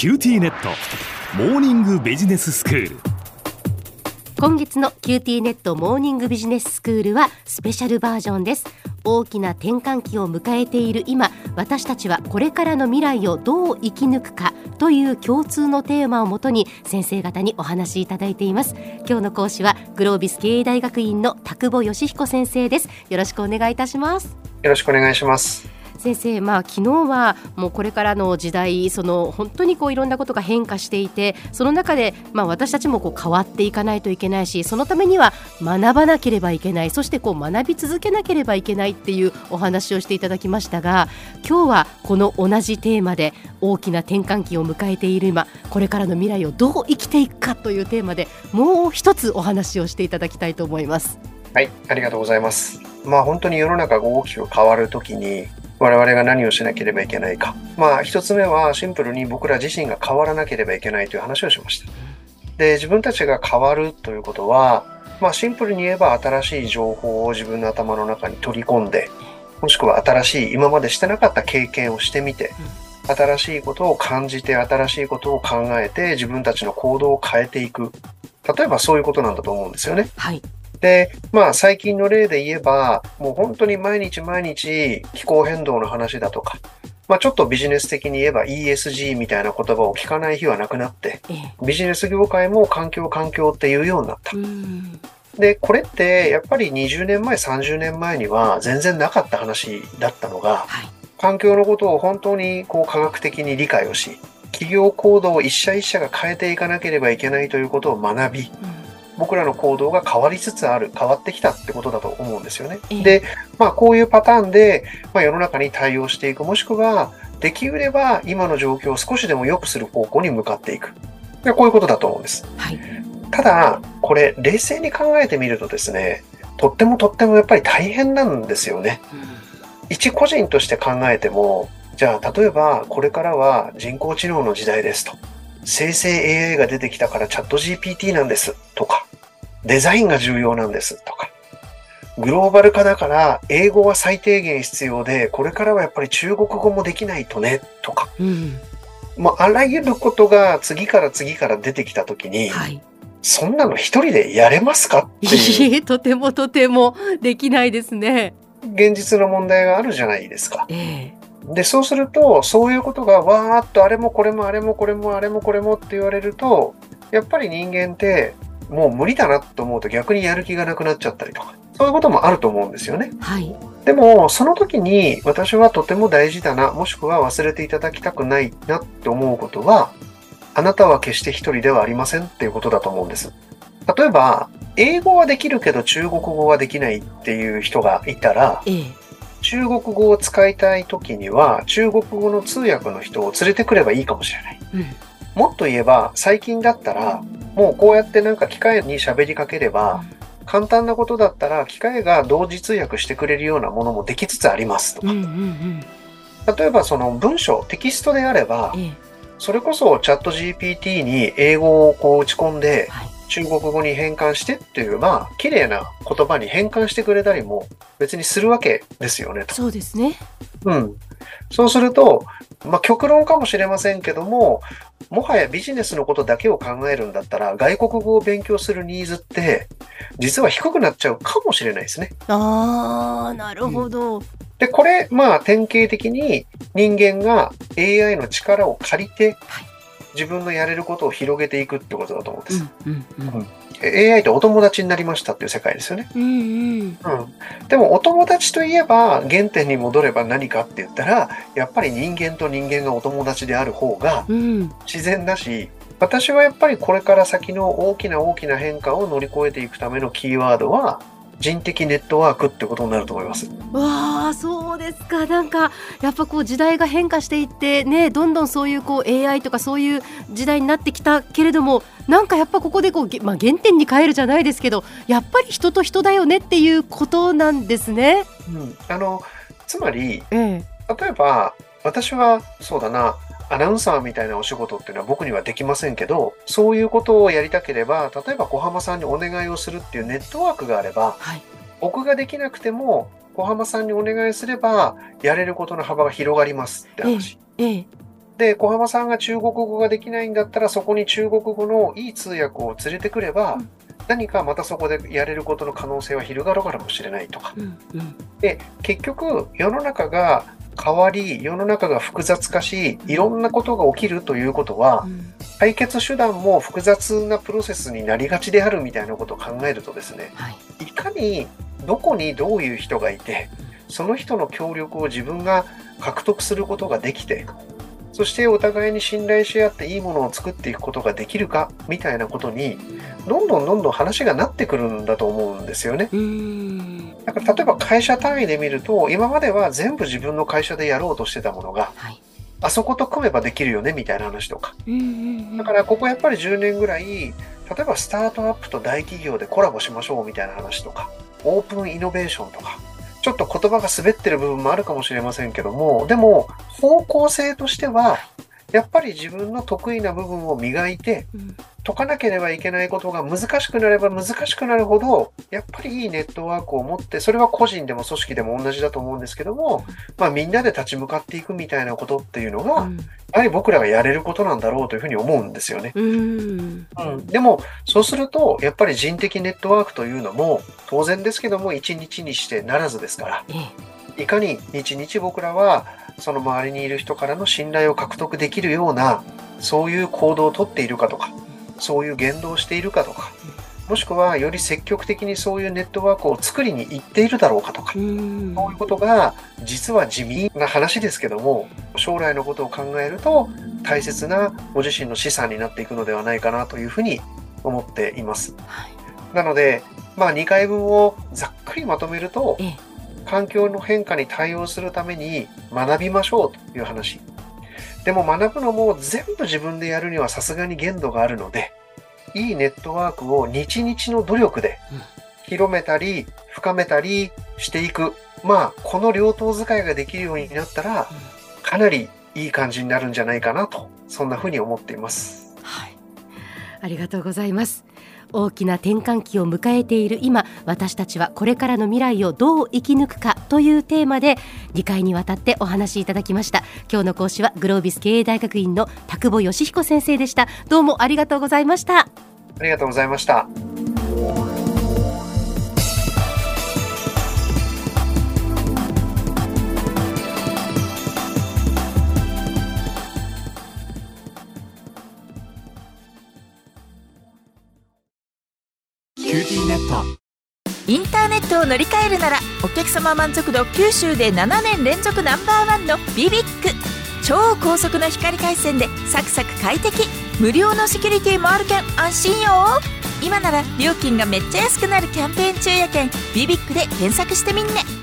QTnet。モーニングビジネススクール。今月の QTnet モーニングビジネススクールはスペシャルバージョンです。大きな転換期を迎えている今私たちはこれからの未来をどう生き抜くかという共通のテーマをもとに先生方にお話しいただいています。今日の講師はグロービス経営大学院の田久保善彦先生です。よろしくお願いいたします。よろしくお願いします先生、まあ、昨日はもうこれからの時代その本当にこういろんなことが変化していてその中で、まあ、私たちもこう変わっていかないといけないしそのためには学ばなければいけないそしてこう学び続けなければいけないっていうお話をしていただきましたが今日はこの同じテーマで大きな転換期を迎えている今これからの未来をどう生きていくかというテーマでもう一つお話をしていただきたいと思います。はい、ありがとうございます。まあ本当に世の中が大きく変わるときに我々が何をしなければいけないか。まあ、一つ目はシンプルに僕ら自身が変わらなければいけないという話をしました。で、自分たちが変わるということは、まあ、シンプルに言えば新しい情報を自分の頭の中に取り込んで、もしくは新しい、今までしてなかった経験をしてみて、新しいことを感じて、新しいことを考えて、自分たちの行動を変えていく。例えばそういうことなんだと思うんですよね。はい。で、まあ最近の例で言えば、もう本当に毎日毎日気候変動の話だとか、まあちょっとビジネス的に言えば ESG みたいな言葉を聞かない日はなくなって、ビジネス業界も環境環境っていうようになった。で、これってやっぱり20年前、30年前には全然なかった話だったのが、はい、環境のことを本当にこう科学的に理解をし、企業行動を一社一社が変えていかなければいけないということを学び、うん僕らの行動が変わりつつある、変わってきたってことだと思うんですよね。で、まあこういうパターンで、まあ、世の中に対応していく、もしくは、できうれば今の状況を少しでも良くする方向に向かっていく。でこういうことだと思うんです。はい、ただ、これ冷静に考えてみるとですね、とってもとってもやっぱり大変なんですよね。うん、一個人として考えても、じゃあ例えばこれからは人工知能の時代ですと。生成 AI が出てきたからチャット GPT なんですとか、デザインが重要なんです。とか、グローバル化だから英語は最低限必要で、これからはやっぱり中国語もできないとね。とか、うん、もうあらゆることが次から次から出てきたときに、はい、そんなの一人でやれますかっていう。とてもとてもできないですね。現実の問題があるじゃないですか。えー、で、そうすると、そういうことがわーっとあれもこれもあれもこれもあれもこれもって言われると、やっぱり人間ってもう無理だなと思うと逆にやる気がなくなっちゃったりとか、そういうこともあると思うんですよね。はい。でも、その時に私はとても大事だな、もしくは忘れていただきたくないなって思うことは、あなたは決して一人ではありませんっていうことだと思うんです。例えば、英語はできるけど中国語はできないっていう人がいたら、ええ、中国語を使いたい時には中国語の通訳の人を連れてくればいいかもしれない。うん、もっと言えば、最近だったら、もうこうやってなんか機械に喋りかければ、簡単なことだったら機械が同時通訳してくれるようなものもできつつありますとか。例えばその文章、テキストであれば、それこそチャット GPT に英語をこう打ち込んで、中国語に変換してっていう、まあ、綺麗な言葉に変換してくれたりも別にするわけですよね。そうですね。うん。そうすると、まあ、極論かもしれませんけども、もはやビジネスのことだけを考えるんだったら、外国語を勉強するニーズって、実は低くなっちゃうかもしれないですね。ああ、なるほど。うん、で、これ、まあ、典型的に人間が AI の力を借りて、はい自分のやれることを広げていくってことだと思うんです。うんうんうん、AI とお友達になりましたっていう世界ですよね。うん、うん。うん、でもお友達といえば原点に戻れば何かって言ったらやっぱり人間と人間がお友達である方が自然だし、私はやっぱりこれから先の大きな大きな変化を乗り越えていくためのキーワードは人的ネットワークってことになると思います。わあ、そうですか。なんかやっぱこう時代が変化していってね、どんどんそういうこう AI とかそういう時代になってきたけれども、なんかやっぱここでこうまあ原点に変えるじゃないですけど、やっぱり人と人だよねっていうことなんですね。うん、あのつまり、ええ、例えば私はそうだな。アナウンサーみたいなお仕事っていうのは僕にはできませんけど、そういうことをやりたければ、例えば小浜さんにお願いをするっていうネットワークがあれば、はい、僕ができなくても、小浜さんにお願いすれば、やれることの幅が広がりますって話。ええ。で、小浜さんが中国語ができないんだったら、そこに中国語のいい通訳を連れてくれば、うん、何かまたそこでやれることの可能性は広がるかもしれないとか。うんうん、で、結局、世の中が変わり、世の中が複雑化し、いろんなことが起きるということは、解決手段も複雑なプロセスになりがちであるみたいなことを考えるとですね、はい、いかにどこにどういう人がいて、その人の協力を自分が獲得することができて、そしてお互いに信頼し合っていいものを作っていくことができるかみたいなことにどんどんどんどん話がなってくるんだと思うんですよね。だから例えば会社単位で見ると今までは全部自分の会社でやろうとしてたものが、はい、あそこと組めばできるよねみたいな話とか。だからここやっぱり10年ぐらい例えばスタートアップと大企業でコラボしましょうみたいな話とかオープンイノベーションとかちょっと言葉が滑ってる部分もあるかもしれませんけども、でも方向性としては、やっぱり自分の得意な部分を磨いて、解かなければいけないことが難しくなれば難しくなるほど、やっぱりいいネットワークを持って、それは個人でも組織でも同じだと思うんですけども、まあみんなで立ち向かっていくみたいなことっていうのが、やはり僕らがやれることなんだろうというふうに思うんですよね。うん、うん、でも、そうすると、やっぱり人的ネットワークというのも、当然ですけども、一日にしてならずですから、いかに日々僕らはその周りにいる人からの信頼を獲得できるような、そういう行動をとっているかとか、そういう言動をしているかとか、もしくはより積極的にそういうネットワークを作りに行っているだろうかとか、そういうことが実は地味な話ですけども、将来のことを考えると大切なご自身の資産になっていくのではないかなというふうに思っています。なので、まあ2回分をざっくりまとめると、環境の変化に対応するために学びましょうという話。でも学ぶのも全部自分でやるにはさすがに限度があるので、いいネットワークを日々の努力で広めたり深めたりしていく。まあ、この両党使いができるようになったら、かなりいい感じになるんじゃないかなと、そんなふうに思っています。はい。ありがとうございます。大きな転換期を迎えている。今私たちはこれからの未来をどう生き抜くかというテーマで2回にわたってお話しいただきました。今日の講師はグロービス経営大学院の田久保義彦先生でした。どうもありがとうございました。ありがとうございました。インターネットを乗り換えるならお客様満足度九州で7年連続ナンバーワンのビビック。超高速の光回線でサクサク快適。無料のセキュリティもあるけん安心よ。今なら料金がめっちゃ安くなるキャンペーン中やけんビビックで検索してみんね。